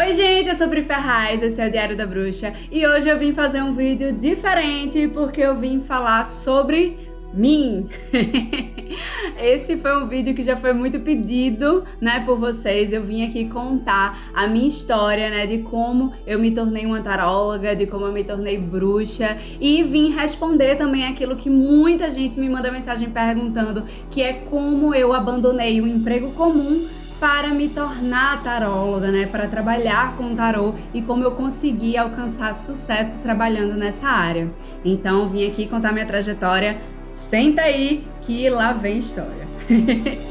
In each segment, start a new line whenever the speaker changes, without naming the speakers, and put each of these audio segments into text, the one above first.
Oi gente, eu sou Pri Ferraz, esse é o Diário da Bruxa e hoje eu vim fazer um vídeo diferente porque eu vim falar sobre mim. Esse foi um vídeo que já foi muito pedido, né, por vocês. Eu vim aqui contar a minha história, né, de como eu me tornei uma taróloga, de como eu me tornei bruxa e vim responder também aquilo que muita gente me manda mensagem perguntando, que é como eu abandonei o emprego comum para me tornar taróloga, né, para trabalhar com tarô e como eu consegui alcançar sucesso trabalhando nessa área. Então, vim aqui contar minha trajetória. Senta aí que lá vem história.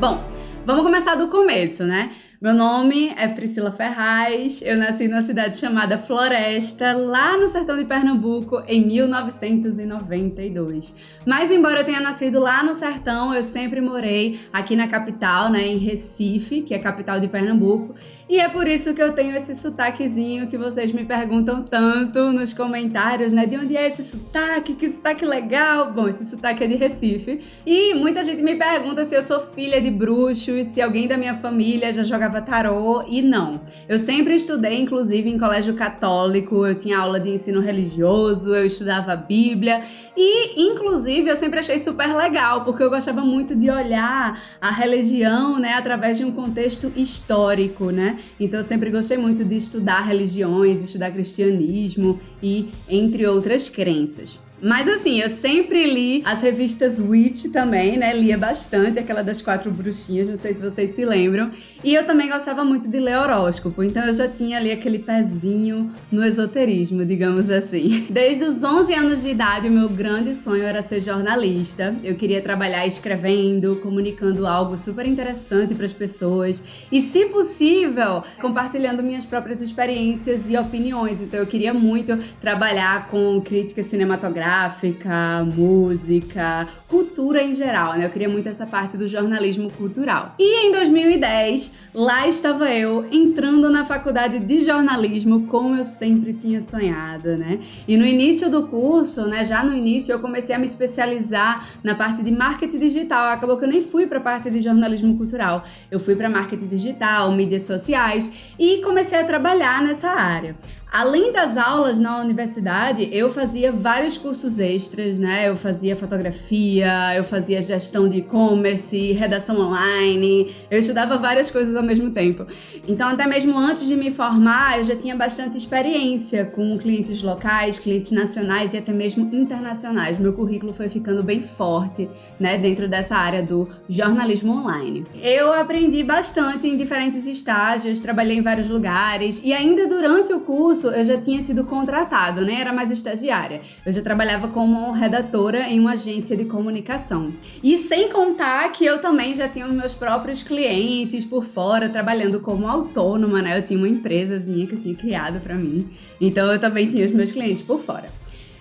Bom, vamos começar do começo, né? Meu nome é Priscila Ferraz, eu nasci numa cidade chamada Floresta, lá no sertão de Pernambuco, em 1992. Mas embora eu tenha nascido lá no sertão, eu sempre morei aqui na capital, né, em Recife, que é a capital de Pernambuco, e é por isso que eu tenho esse sotaquezinho que vocês me perguntam tanto nos comentários, né? De onde é esse sotaque? Que sotaque legal! Bom, esse sotaque é de Recife. E muita gente me pergunta se eu sou filha de bruxos, se alguém da minha família já jogava tarô. E não. Eu sempre estudei, inclusive, em colégio católico, eu tinha aula de ensino religioso, eu estudava Bíblia. E, inclusive, eu sempre achei super legal, porque eu gostava muito de olhar a religião, né, através de um contexto histórico, né? Então eu sempre gostei muito de estudar religiões, estudar cristianismo e entre outras crenças. Mas assim, eu sempre li as revistas Witch também, né? Lia bastante, aquela das quatro bruxinhas, não sei se vocês se lembram. E eu também gostava muito de ler horóscopo, então eu já tinha ali aquele pezinho no esoterismo, digamos assim. Desde os 11 anos de idade, o meu grande sonho era ser jornalista. Eu queria trabalhar escrevendo, comunicando algo super interessante para as pessoas e, se possível, compartilhando minhas próprias experiências e opiniões. Então eu queria muito trabalhar com crítica cinematográfica gráfica, música, cultura em geral, né? Eu queria muito essa parte do jornalismo cultural. E em 2010, lá estava eu entrando na faculdade de jornalismo como eu sempre tinha sonhado, né? E no início do curso, né, já no início eu comecei a me especializar na parte de marketing digital. Acabou que eu nem fui para a parte de jornalismo cultural. Eu fui para marketing digital, mídias sociais e comecei a trabalhar nessa área. Além das aulas na universidade, eu fazia vários cursos extras, né? Eu fazia fotografia, eu fazia gestão de e-commerce, redação online, eu estudava várias coisas ao mesmo tempo. Então, até mesmo antes de me formar, eu já tinha bastante experiência com clientes locais, clientes nacionais e até mesmo internacionais. Meu currículo foi ficando bem forte, né, dentro dessa área do jornalismo online. Eu aprendi bastante em diferentes estágios, trabalhei em vários lugares e ainda durante o curso curso, eu já tinha sido contratado, né? Era mais estagiária. Eu já trabalhava como redatora em uma agência de comunicação. E sem contar que eu também já tinha meus próprios clientes por fora, trabalhando como autônoma, né? Eu tinha uma empresazinha que eu tinha criado para mim. Então eu também tinha os meus clientes por fora.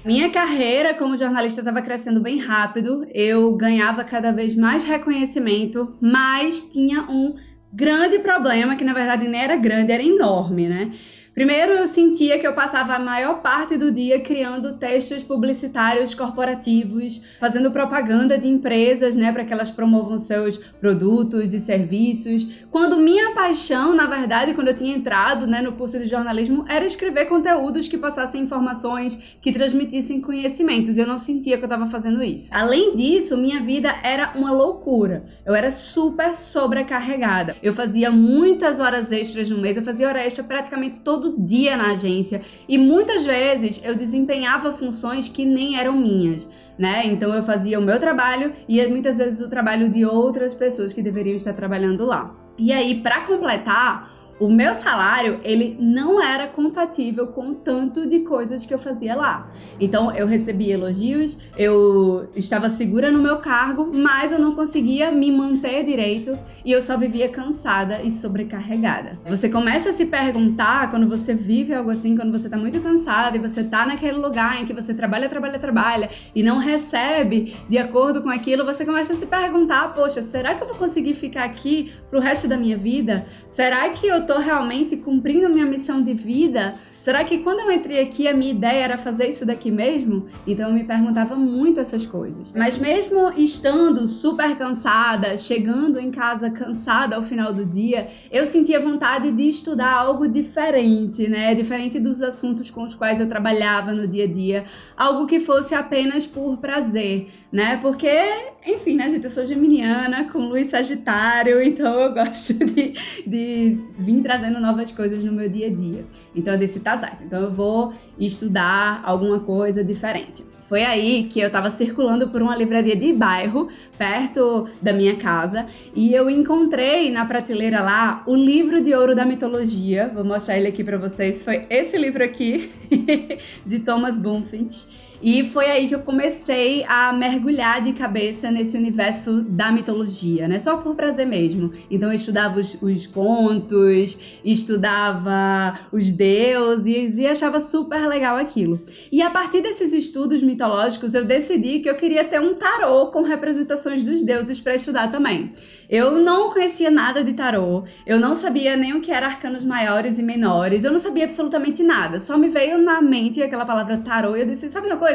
Minha carreira como jornalista estava crescendo bem rápido, eu ganhava cada vez mais reconhecimento, mas tinha um grande problema que na verdade nem era grande, era enorme, né? Primeiro, eu sentia que eu passava a maior parte do dia criando textos publicitários corporativos, fazendo propaganda de empresas, né, para que elas promovam seus produtos e serviços. Quando minha paixão, na verdade, quando eu tinha entrado, né, no curso de jornalismo, era escrever conteúdos que passassem informações, que transmitissem conhecimentos. Eu não sentia que eu estava fazendo isso. Além disso, minha vida era uma loucura. Eu era super sobrecarregada. Eu fazia muitas horas extras no mês, eu fazia hora extra praticamente todo todo dia na agência e muitas vezes eu desempenhava funções que nem eram minhas. Né? Então eu fazia o meu trabalho e muitas vezes o trabalho de outras pessoas que deveriam estar trabalhando lá. E aí, para completar, o meu salário, ele não era compatível com o tanto de coisas que eu fazia lá. Então, eu recebia elogios, eu estava segura no meu cargo, mas eu não conseguia me manter direito e eu só vivia cansada e sobrecarregada. Você começa a se perguntar quando você vive algo assim, quando você está muito cansada e você está naquele lugar em que você trabalha, trabalha, trabalha e não recebe de acordo com aquilo, você começa a se perguntar: poxa, será que eu vou conseguir ficar aqui pro resto da minha vida? Será que eu tô realmente cumprindo minha missão de vida? Será que quando eu entrei aqui a minha ideia era fazer isso daqui mesmo? Então eu me perguntava muito essas coisas. Mas mesmo estando super cansada, chegando em casa cansada ao final do dia, eu sentia vontade de estudar algo diferente, né? Diferente dos assuntos com os quais eu trabalhava no dia a dia, algo que fosse apenas por prazer, né? Porque, enfim, né, gente, eu sou geminiana com luz sagitário, então eu gosto de, de vir trazendo novas coisas no meu dia a dia. Então eu disse, tá certo, então eu vou estudar alguma coisa diferente. Foi aí que eu estava circulando por uma livraria de bairro, perto da minha casa, e eu encontrei na prateleira lá o livro de ouro da mitologia. Vou mostrar ele aqui para vocês. Foi esse livro aqui, de Thomas Bunfitt. E foi aí que eu comecei a mergulhar de cabeça nesse universo da mitologia, né? Só por prazer mesmo. Então eu estudava os, os contos, estudava os deuses e achava super legal aquilo. E a partir desses estudos mitológicos, eu decidi que eu queria ter um tarô com representações dos deuses para estudar também. Eu não conhecia nada de tarô, eu não sabia nem o que era arcanos maiores e menores, eu não sabia absolutamente nada. Só me veio na mente aquela palavra tarô e eu disse: sabe uma coisa?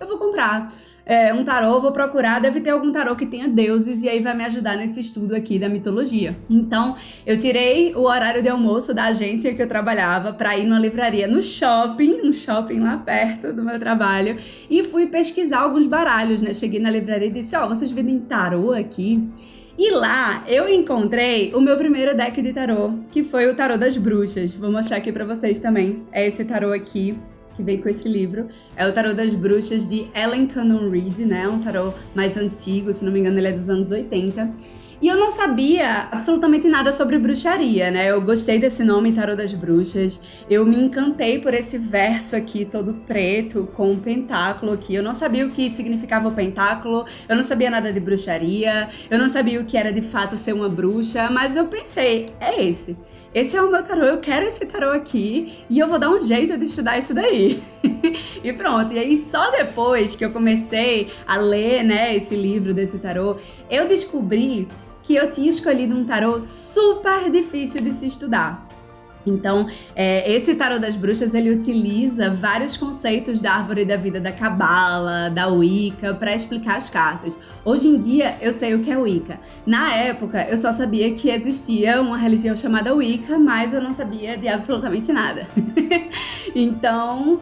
Eu vou comprar. É, um tarô, vou procurar, deve ter algum tarô que tenha deuses e aí vai me ajudar nesse estudo aqui da mitologia. Então, eu tirei o horário de almoço da agência que eu trabalhava para ir numa livraria no shopping, um shopping lá perto do meu trabalho, e fui pesquisar alguns baralhos, né? Cheguei na livraria e disse: "Ó, oh, vocês vendem tarô aqui?" E lá eu encontrei o meu primeiro deck de tarô, que foi o tarô das bruxas. Vou mostrar aqui para vocês também. É esse tarô aqui que vem com esse livro. É o Tarô das Bruxas de Ellen Cannon Reed, né? Um tarô mais antigo, se não me engano, ele é dos anos 80. E eu não sabia absolutamente nada sobre bruxaria, né? Eu gostei desse nome, Tarô das Bruxas. Eu me encantei por esse verso aqui, todo preto, com um pentáculo aqui. Eu não sabia o que significava o pentáculo, eu não sabia nada de bruxaria, eu não sabia o que era de fato ser uma bruxa, mas eu pensei, é esse. Esse é o meu tarô, eu quero esse tarô aqui e eu vou dar um jeito de estudar isso daí. e pronto. E aí só depois que eu comecei a ler, né, esse livro desse tarô, eu descobri que eu tinha escolhido um tarô super difícil de se estudar. Então, é, esse tarô das bruxas ele utiliza vários conceitos da árvore da vida da cabala, da Wicca, para explicar as cartas. Hoje em dia eu sei o que é Wicca. Na época eu só sabia que existia uma religião chamada Wicca, mas eu não sabia de absolutamente nada. então,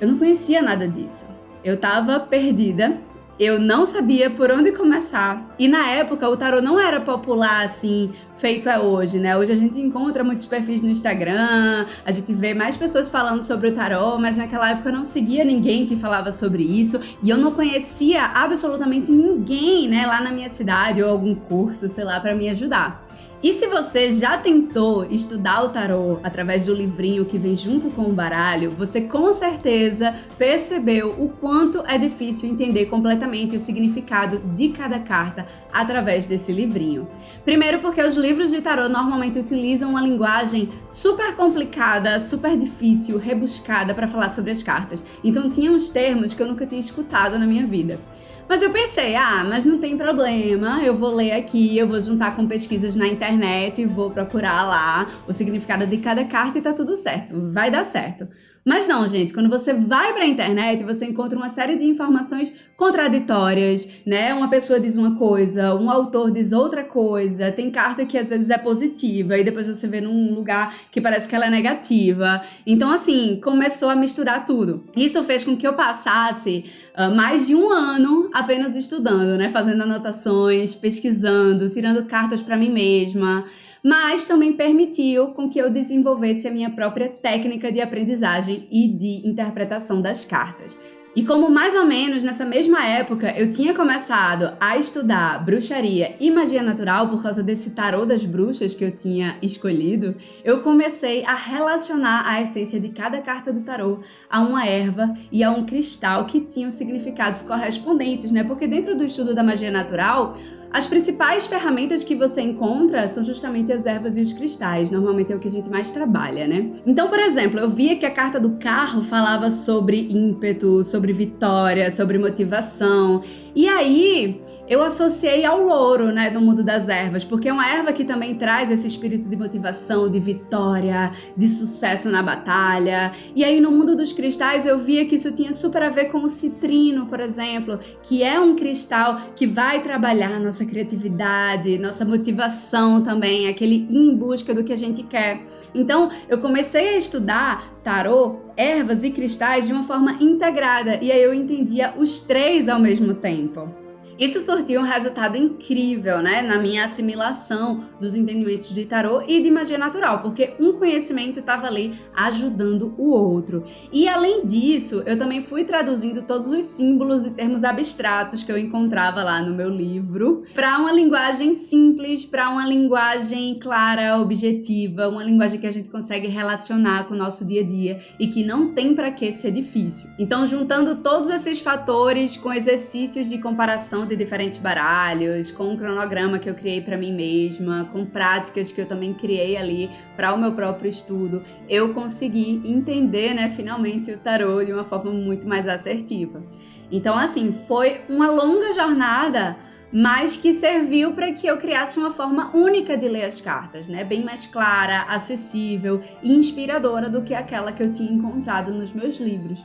eu não conhecia nada disso. Eu tava perdida eu não sabia por onde começar. E na época o tarô não era popular assim, feito é hoje, né? Hoje a gente encontra muitos perfis no Instagram, a gente vê mais pessoas falando sobre o tarô, mas naquela época eu não seguia ninguém que falava sobre isso e eu não conhecia absolutamente ninguém, né, lá na minha cidade ou algum curso, sei lá, para me ajudar. E se você já tentou estudar o tarô através do livrinho que vem junto com o baralho, você com certeza percebeu o quanto é difícil entender completamente o significado de cada carta através desse livrinho. Primeiro, porque os livros de tarô normalmente utilizam uma linguagem super complicada, super difícil, rebuscada para falar sobre as cartas. Então, tinha uns termos que eu nunca tinha escutado na minha vida. Mas eu pensei, ah, mas não tem problema, eu vou ler aqui, eu vou juntar com pesquisas na internet, vou procurar lá o significado de cada carta e tá tudo certo, vai dar certo. Mas não, gente, quando você vai para a internet, você encontra uma série de informações contraditórias, né? Uma pessoa diz uma coisa, um autor diz outra coisa, tem carta que às vezes é positiva e depois você vê num lugar que parece que ela é negativa. Então, assim, começou a misturar tudo. Isso fez com que eu passasse uh, mais de um ano apenas estudando, né? Fazendo anotações, pesquisando, tirando cartas para mim mesma mas também permitiu com que eu desenvolvesse a minha própria técnica de aprendizagem e de interpretação das cartas. E como mais ou menos nessa mesma época eu tinha começado a estudar bruxaria e magia natural por causa desse tarô das bruxas que eu tinha escolhido, eu comecei a relacionar a essência de cada carta do tarô a uma erva e a um cristal que tinham significados correspondentes, né? Porque dentro do estudo da magia natural, as principais ferramentas que você encontra são justamente as ervas e os cristais. Normalmente é o que a gente mais trabalha, né? Então, por exemplo, eu via que a carta do carro falava sobre ímpeto, sobre vitória, sobre motivação. E aí eu associei ao louro, né, do mundo das ervas, porque é uma erva que também traz esse espírito de motivação, de vitória, de sucesso na batalha. E aí no mundo dos cristais eu via que isso tinha super a ver com o citrino, por exemplo, que é um cristal que vai trabalhar nossa criatividade, nossa motivação também, aquele em busca do que a gente quer. Então, eu comecei a estudar tarô, ervas e cristais de uma forma integrada, e aí eu entendia os três ao mesmo tempo. Isso surtiu um resultado incrível, né, na minha assimilação dos entendimentos de tarô e de magia natural, porque um conhecimento estava ali ajudando o outro. E além disso, eu também fui traduzindo todos os símbolos e termos abstratos que eu encontrava lá no meu livro para uma linguagem simples, para uma linguagem clara, objetiva, uma linguagem que a gente consegue relacionar com o nosso dia a dia e que não tem para que ser difícil. Então, juntando todos esses fatores com exercícios de comparação de diferentes baralhos, com um cronograma que eu criei para mim mesma, com práticas que eu também criei ali para o meu próprio estudo, eu consegui entender, né, finalmente o tarô de uma forma muito mais assertiva. Então, assim, foi uma longa jornada mas que serviu para que eu criasse uma forma única de ler as cartas, né? Bem mais clara, acessível e inspiradora do que aquela que eu tinha encontrado nos meus livros.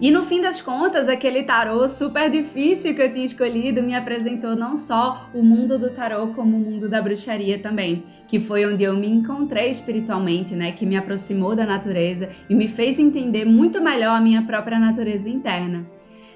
E no fim das contas, aquele tarô super difícil que eu tinha escolhido me apresentou não só o mundo do tarô, como o mundo da bruxaria também, que foi onde eu me encontrei espiritualmente, né? Que me aproximou da natureza e me fez entender muito melhor a minha própria natureza interna.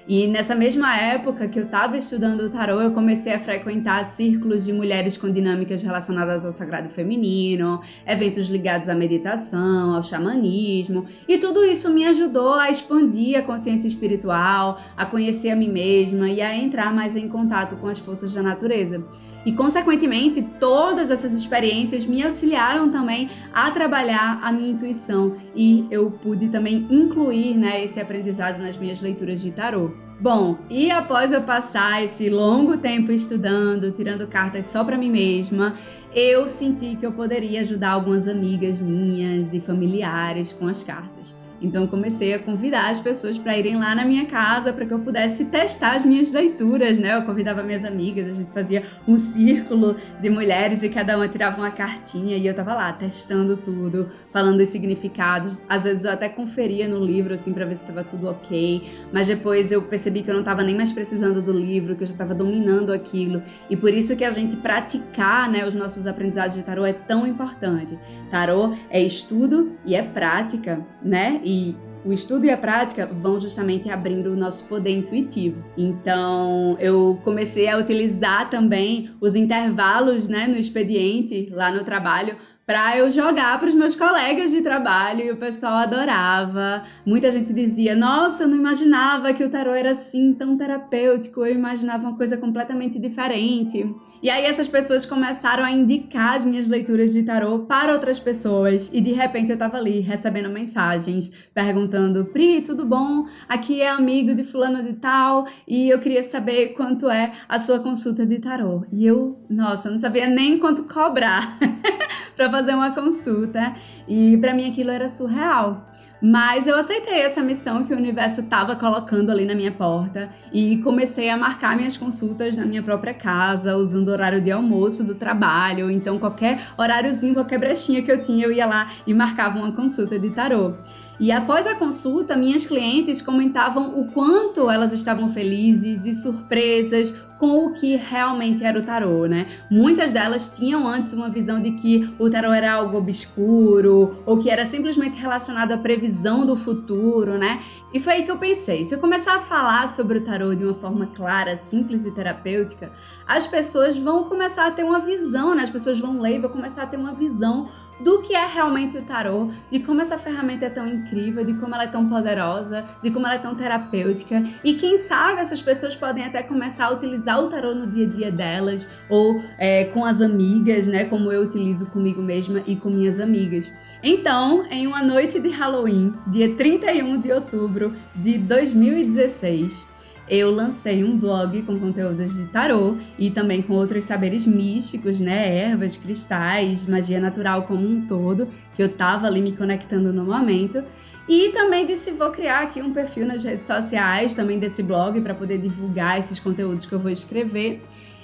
E nessa mesma época que eu estava estudando o tarô, eu comecei a frequentar círculos de mulheres com dinâmicas relacionadas ao sagrado feminino, eventos ligados à meditação, ao xamanismo, e tudo isso me ajudou a expandir a consciência espiritual, a conhecer a mim mesma e a entrar mais em contato com as forças da natureza. E, consequentemente, todas essas experiências me auxiliaram também a trabalhar a minha intuição e eu pude também incluir né, esse aprendizado nas minhas leituras de tarô. Bom, e após eu passar esse longo tempo estudando, tirando cartas só para mim mesma, eu senti que eu poderia ajudar algumas amigas minhas e familiares com as cartas. Então comecei a convidar as pessoas para irem lá na minha casa para que eu pudesse testar as minhas leituras, né? Eu convidava minhas amigas, a gente fazia um círculo de mulheres e cada uma tirava uma cartinha e eu tava lá testando tudo, falando os significados. Às vezes eu até conferia no livro assim para ver se estava tudo OK, mas depois eu percebi que eu não estava nem mais precisando do livro, que eu já estava dominando aquilo. E por isso que a gente praticar, né, os nossos aprendizados de tarô é tão importante. Tarô é estudo e é prática, né? E e o estudo e a prática vão justamente abrindo o nosso poder intuitivo. Então, eu comecei a utilizar também os intervalos, né, no expediente lá no trabalho para eu jogar para os meus colegas de trabalho e o pessoal adorava. Muita gente dizia: Nossa, eu não imaginava que o tarô era assim tão terapêutico, eu imaginava uma coisa completamente diferente. E aí essas pessoas começaram a indicar as minhas leituras de tarô para outras pessoas e de repente eu tava ali recebendo mensagens perguntando: "Pri, tudo bom? Aqui é amigo de fulano de tal e eu queria saber quanto é a sua consulta de tarô". E eu, nossa, não sabia nem quanto cobrar para fazer uma consulta e para mim aquilo era surreal. Mas eu aceitei essa missão que o universo estava colocando ali na minha porta e comecei a marcar minhas consultas na minha própria casa, usando o horário de almoço do trabalho, então qualquer horáriozinho, qualquer brechinha que eu tinha, eu ia lá e marcava uma consulta de tarô. E após a consulta, minhas clientes comentavam o quanto elas estavam felizes e surpresas com o que realmente era o tarô, né? Muitas delas tinham antes uma visão de que o tarô era algo obscuro ou que era simplesmente relacionado à previsão do futuro, né? E foi aí que eu pensei, se eu começar a falar sobre o tarô de uma forma clara, simples e terapêutica, as pessoas vão começar a ter uma visão, né? As pessoas vão ler e vão começar a ter uma visão do que é realmente o tarô, de como essa ferramenta é tão incrível, de como ela é tão poderosa, de como ela é tão terapêutica. E quem sabe essas pessoas podem até começar a utilizar o tarô no dia a dia delas ou é, com as amigas, né? Como eu utilizo comigo mesma e com minhas amigas. Então, em uma noite de Halloween, dia 31 de outubro de 2016, eu lancei um blog com conteúdos de tarô e também com outros saberes místicos, né? Ervas, cristais, magia natural como um todo, que eu tava ali me conectando no momento. E também disse vou criar aqui um perfil nas redes sociais, também desse blog para poder divulgar esses conteúdos que eu vou escrever.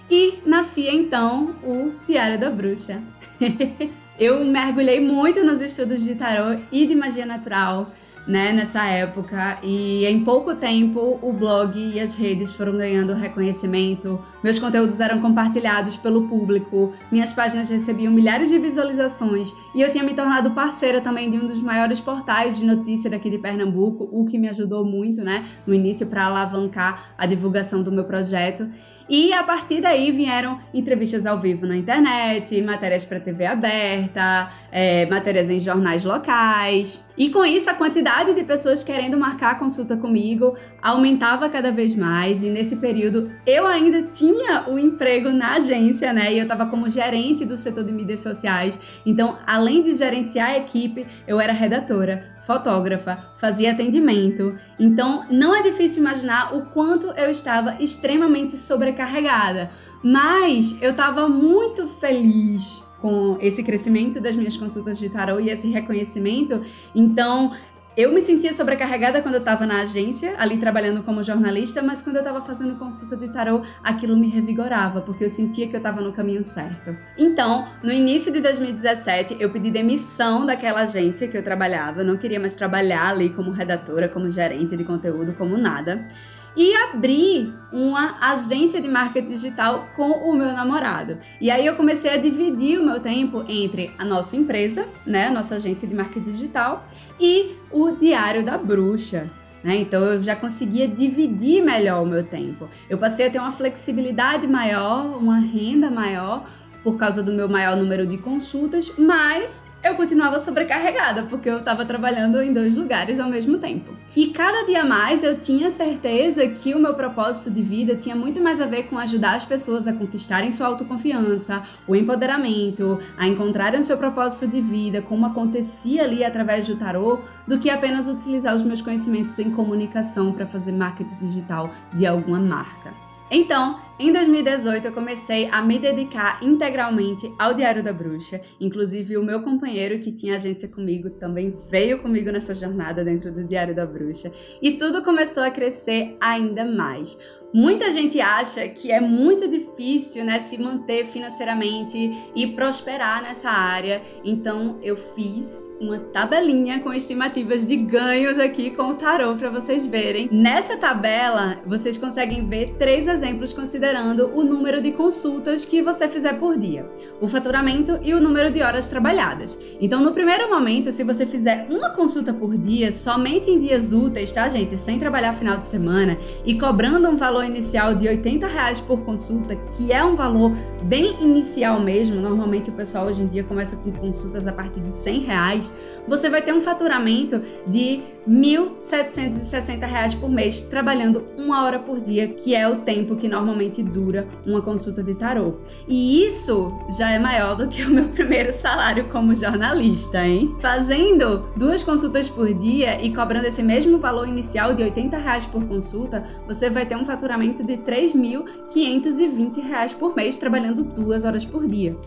E nascia então o Diário da Bruxa. eu mergulhei muito nos estudos de tarô e de magia natural né, nessa época. E em pouco tempo o blog e as redes foram ganhando reconhecimento, meus conteúdos eram compartilhados pelo público, minhas páginas recebiam milhares de visualizações e eu tinha me tornado parceira também de um dos maiores portais de notícia daqui de Pernambuco, o que me ajudou muito, né, no início para alavancar a divulgação do meu projeto. E a partir daí vieram entrevistas ao vivo na internet, matérias para TV aberta, é, matérias em jornais locais. E com isso, a quantidade de pessoas querendo marcar a consulta comigo aumentava cada vez mais. E nesse período, eu ainda tinha o emprego na agência, né? E eu estava como gerente do setor de mídias sociais. Então, além de gerenciar a equipe, eu era redatora fotógrafa, fazia atendimento. Então, não é difícil imaginar o quanto eu estava extremamente sobrecarregada. Mas eu estava muito feliz com esse crescimento das minhas consultas de tarot e esse reconhecimento. Então, eu me sentia sobrecarregada quando eu estava na agência, ali trabalhando como jornalista, mas quando eu estava fazendo consulta de tarô, aquilo me revigorava, porque eu sentia que eu estava no caminho certo. Então, no início de 2017, eu pedi demissão daquela agência que eu trabalhava, eu não queria mais trabalhar ali como redatora, como gerente de conteúdo, como nada e abri uma agência de marketing digital com o meu namorado. E aí eu comecei a dividir o meu tempo entre a nossa empresa, né, a nossa agência de marketing digital e o Diário da Bruxa. Né? Então eu já conseguia dividir melhor o meu tempo. Eu passei a ter uma flexibilidade maior, uma renda maior por causa do meu maior número de consultas, mas eu continuava sobrecarregada, porque eu estava trabalhando em dois lugares ao mesmo tempo. E cada dia mais eu tinha certeza que o meu propósito de vida tinha muito mais a ver com ajudar as pessoas a conquistarem sua autoconfiança, o empoderamento, a encontrarem o seu propósito de vida, como acontecia ali através do tarô, do que apenas utilizar os meus conhecimentos em comunicação para fazer marketing digital de alguma marca. Então, em 2018 eu comecei a me dedicar integralmente ao Diário da Bruxa. Inclusive o meu companheiro que tinha agência comigo também veio comigo nessa jornada dentro do Diário da Bruxa. E tudo começou a crescer ainda mais. Muita gente acha que é muito difícil, né, se manter financeiramente e prosperar nessa área. Então eu fiz uma tabelinha com estimativas de ganhos aqui com o tarô para vocês verem. Nessa tabela, vocês conseguem ver três exemplos considerando o número de consultas que você fizer por dia, o faturamento e o número de horas trabalhadas. Então, no primeiro momento, se você fizer uma consulta por dia, somente em dias úteis, tá, gente, sem trabalhar final de semana e cobrando um valor inicial de 80 reais por consulta, que é um valor bem inicial mesmo, normalmente o pessoal hoje em dia começa com consultas a partir de 100 reais, você vai ter um faturamento de R$ 1.760 por mês, trabalhando uma hora por dia, que é o tempo que normalmente dura uma consulta de tarô. E isso já é maior do que o meu primeiro salário como jornalista, hein? Fazendo duas consultas por dia e cobrando esse mesmo valor inicial de 80 reais por consulta, você vai ter um faturamento de R$ 3.520 por mês, trabalhando duas horas por dia.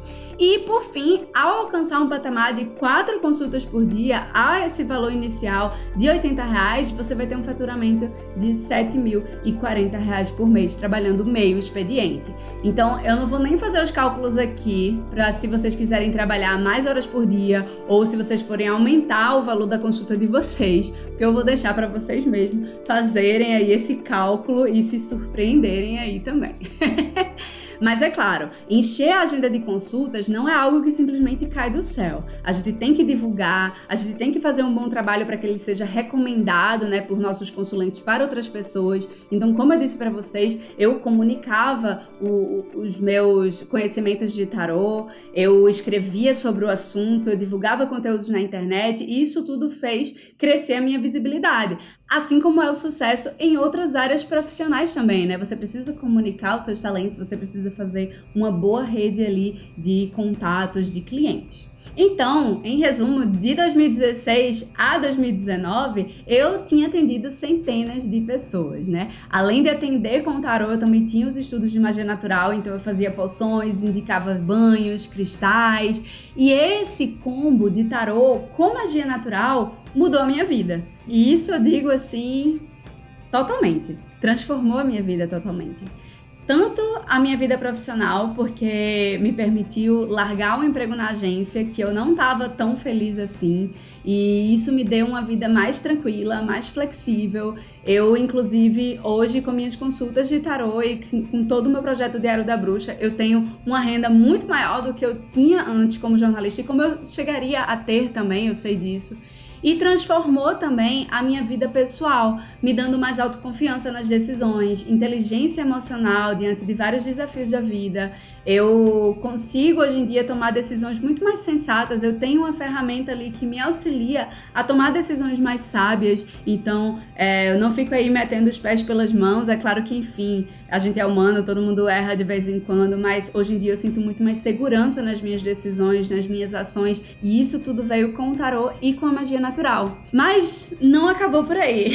E, por fim, ao alcançar um patamar de quatro consultas por dia a esse valor inicial de 80 reais, você vai ter um faturamento de R$ 7.040 por mês, trabalhando meio expediente. Então, eu não vou nem fazer os cálculos aqui para se vocês quiserem trabalhar mais horas por dia ou se vocês forem aumentar o valor da consulta de vocês, porque eu vou deixar para vocês mesmos fazerem aí esse cálculo e se surpreenderem aí também. Mas é claro, encher a agenda de consultas não é algo que simplesmente cai do céu. A gente tem que divulgar, a gente tem que fazer um bom trabalho para que ele seja recomendado, né, por nossos consulentes para outras pessoas. Então, como eu disse para vocês, eu comunicava o, os meus conhecimentos de tarô, eu escrevia sobre o assunto, eu divulgava conteúdos na internet e isso tudo fez crescer a minha visibilidade. Assim como é o sucesso em outras áreas profissionais também, né? Você precisa comunicar os seus talentos, você precisa fazer uma boa rede ali de contatos de clientes. Então, em resumo, de 2016 a 2019, eu tinha atendido centenas de pessoas, né? Além de atender com tarô, eu também tinha os estudos de magia natural, então eu fazia poções, indicava banhos, cristais, e esse combo de tarô com magia natural mudou a minha vida. E isso eu digo assim, totalmente. Transformou a minha vida totalmente tanto a minha vida profissional, porque me permitiu largar um emprego na agência que eu não estava tão feliz assim, e isso me deu uma vida mais tranquila, mais flexível. Eu, inclusive, hoje com minhas consultas de tarô e com todo o meu projeto Diário da Bruxa, eu tenho uma renda muito maior do que eu tinha antes como jornalista e como eu chegaria a ter também, eu sei disso e transformou também a minha vida pessoal, me dando mais autoconfiança nas decisões, inteligência emocional diante de vários desafios da vida. Eu consigo hoje em dia tomar decisões muito mais sensatas. Eu tenho uma ferramenta ali que me auxilia a tomar decisões mais sábias. Então, é, eu não fico aí metendo os pés pelas mãos. É claro que, enfim, a gente é humano, todo mundo erra de vez em quando, mas hoje em dia eu sinto muito mais segurança nas minhas decisões, nas minhas ações. E isso tudo veio com o tarô e com a magia natural. Mas não acabou por aí.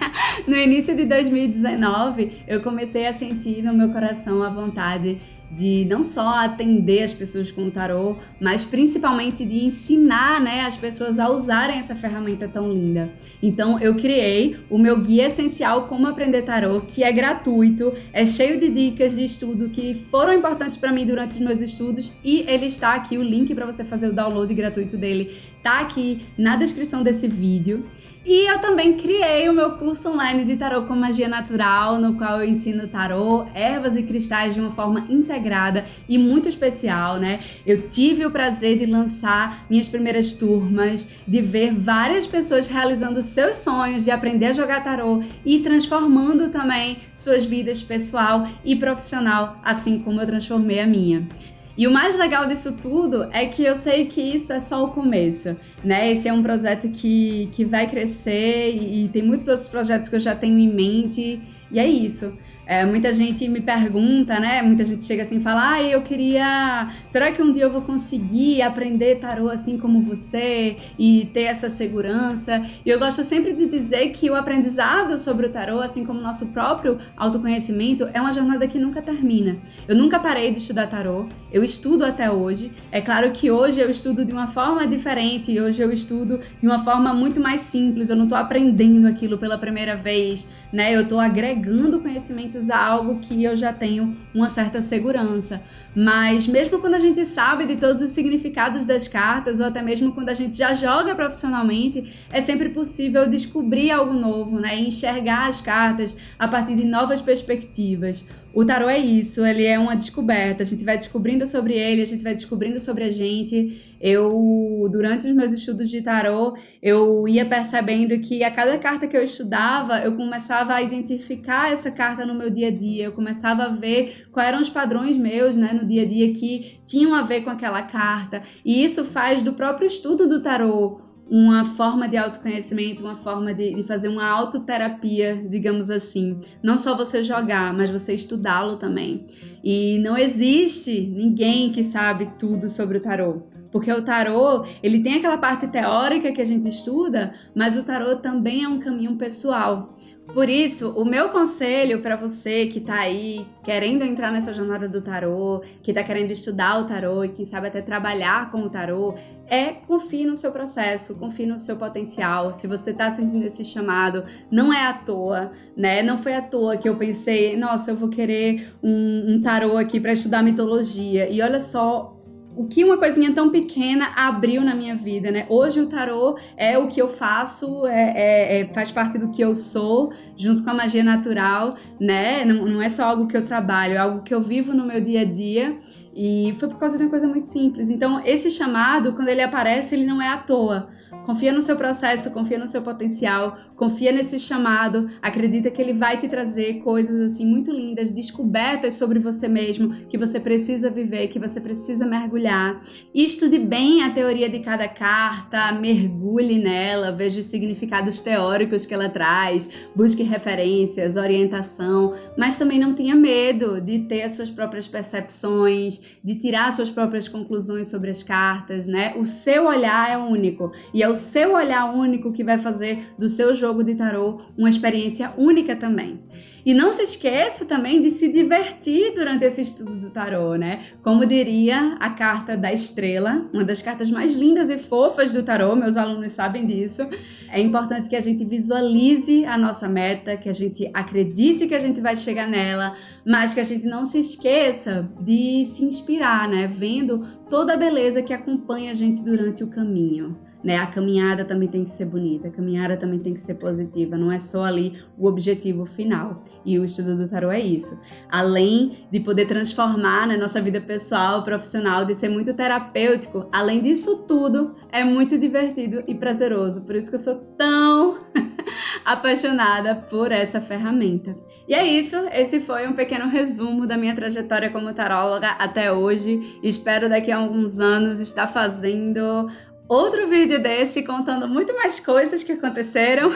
no início de 2019, eu comecei a sentir no meu coração a vontade de não só atender as pessoas com o tarô, mas principalmente de ensinar né, as pessoas a usarem essa ferramenta tão linda. Então eu criei o meu guia essencial Como Aprender Tarô, que é gratuito, é cheio de dicas de estudo que foram importantes para mim durante os meus estudos e ele está aqui, o link para você fazer o download gratuito dele está aqui na descrição desse vídeo. E eu também criei o meu curso online de tarô com magia natural, no qual eu ensino tarô, ervas e cristais de uma forma integrada e muito especial, né? Eu tive o prazer de lançar minhas primeiras turmas, de ver várias pessoas realizando seus sonhos de aprender a jogar tarô e transformando também suas vidas pessoal e profissional, assim como eu transformei a minha. E o mais legal disso tudo é que eu sei que isso é só o começo, né? Esse é um projeto que, que vai crescer e, e tem muitos outros projetos que eu já tenho em mente. E é isso. É, muita gente me pergunta, né? Muita gente chega assim e fala: Ah, eu queria. Será que um dia eu vou conseguir aprender tarô assim como você e ter essa segurança? E eu gosto sempre de dizer que o aprendizado sobre o tarô, assim como o nosso próprio autoconhecimento, é uma jornada que nunca termina. Eu nunca parei de estudar tarô, eu estudo até hoje. É claro que hoje eu estudo de uma forma diferente, hoje eu estudo de uma forma muito mais simples, eu não estou aprendendo aquilo pela primeira vez, né? Eu estou agregando conhecimento a algo que eu já tenho uma certa segurança. Mas mesmo quando a gente sabe de todos os significados das cartas, ou até mesmo quando a gente já joga profissionalmente, é sempre possível descobrir algo novo, né? E enxergar as cartas a partir de novas perspectivas. O tarô é isso, ele é uma descoberta. A gente vai descobrindo sobre ele, a gente vai descobrindo sobre a gente. Eu, durante os meus estudos de tarô, eu ia percebendo que a cada carta que eu estudava, eu começava a identificar essa carta no meu dia a dia. Eu começava a ver quais eram os padrões meus, né, no dia a dia que tinham a ver com aquela carta. E isso faz do próprio estudo do tarô uma forma de autoconhecimento, uma forma de, de, fazer uma autoterapia, digamos assim. Não só você jogar, mas você estudá-lo também. E não existe ninguém que sabe tudo sobre o tarô. Porque o tarô, ele tem aquela parte teórica que a gente estuda, mas o tarô também é um caminho pessoal. Por isso, o meu conselho para você que está aí querendo entrar nessa jornada do tarô, que está querendo estudar o tarô e quem sabe até trabalhar com o tarô, é confie no seu processo, confie no seu potencial. Se você está sentindo esse chamado, não é à toa, né? Não foi à toa que eu pensei, nossa, eu vou querer um, um tarô aqui para estudar mitologia. E olha só o que uma coisinha tão pequena abriu na minha vida, né? Hoje o tarô é o que eu faço, é, é, é, faz parte do que eu sou, junto com a magia natural, né? Não, não é só algo que eu trabalho, é algo que eu vivo no meu dia a dia. E foi por causa de uma coisa muito simples. Então, esse chamado, quando ele aparece, ele não é à toa. Confia no seu processo, confia no seu potencial, confia nesse chamado, acredita que ele vai te trazer coisas assim muito lindas, descobertas sobre você mesmo, que você precisa viver, que você precisa mergulhar. estude bem a teoria de cada carta, mergulhe nela, veja os significados teóricos que ela traz, busque referências, orientação, mas também não tenha medo de ter as suas próprias percepções, de tirar suas próprias conclusões sobre as cartas, né? O seu olhar é único e é o seu olhar único que vai fazer do seu jogo de tarô uma experiência única também. E não se esqueça também de se divertir durante esse estudo do tarô, né? Como diria a carta da estrela, uma das cartas mais lindas e fofas do tarô, meus alunos sabem disso. É importante que a gente visualize a nossa meta, que a gente acredite que a gente vai chegar nela, mas que a gente não se esqueça de se inspirar, né? Vendo toda a beleza que acompanha a gente durante o caminho né? A caminhada também tem que ser bonita, a caminhada também tem que ser positiva, não é só ali o objetivo final. E o estudo do tarot é isso. Além de poder transformar na né, nossa vida pessoal, profissional, de ser muito terapêutico, além disso tudo, é muito divertido e prazeroso. Por isso que eu sou tão apaixonada por essa ferramenta. E é isso, esse foi um pequeno resumo da minha trajetória como taróloga até hoje. Espero daqui a alguns anos estar fazendo outro vídeo desse contando muito mais coisas que aconteceram.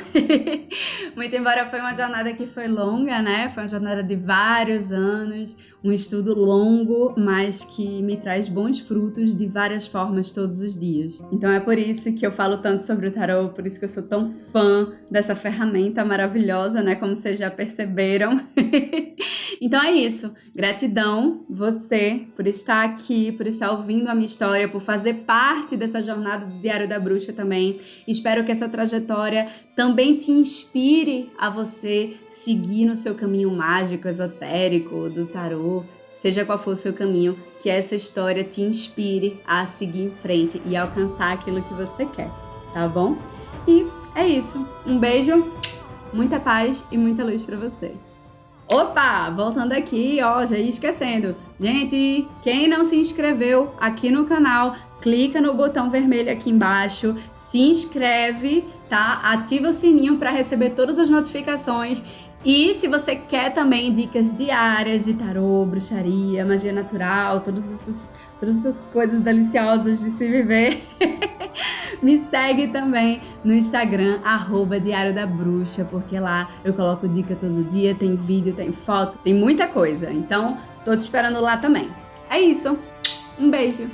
muito embora foi uma jornada que foi longa, né? Foi uma jornada de vários anos, um estudo longo, mas que me traz bons frutos de várias formas todos os dias. Então é por isso que eu falo tanto sobre o tarot, por isso que eu sou tão fã dessa ferramenta maravilhosa, né? Como vocês já perceberam. então é isso. Gratidão você por estar aqui, por estar ouvindo a minha história, por fazer parte dessa jornada do Diário da Bruxa também. Espero que essa trajetória também te inspire a você seguir no seu caminho mágico, esotérico, do tarô, seja qual for o seu caminho, que essa história te inspire a seguir em frente e alcançar aquilo que você quer, tá bom? E é isso. Um beijo, muita paz e muita luz para você. Opa, voltando aqui, ó, já ia esquecendo. Gente, quem não se inscreveu aqui no canal, clica no botão vermelho aqui embaixo, se inscreve, tá? Ativa o sininho para receber todas as notificações. E se você quer também dicas diárias de tarô, bruxaria, magia natural, todas essas, todas essas coisas deliciosas de se viver, me segue também no Instagram, arroba Diário da Bruxa, porque lá eu coloco dica todo dia, tem vídeo, tem foto, tem muita coisa. Então, tô te esperando lá também. É isso. Um beijo!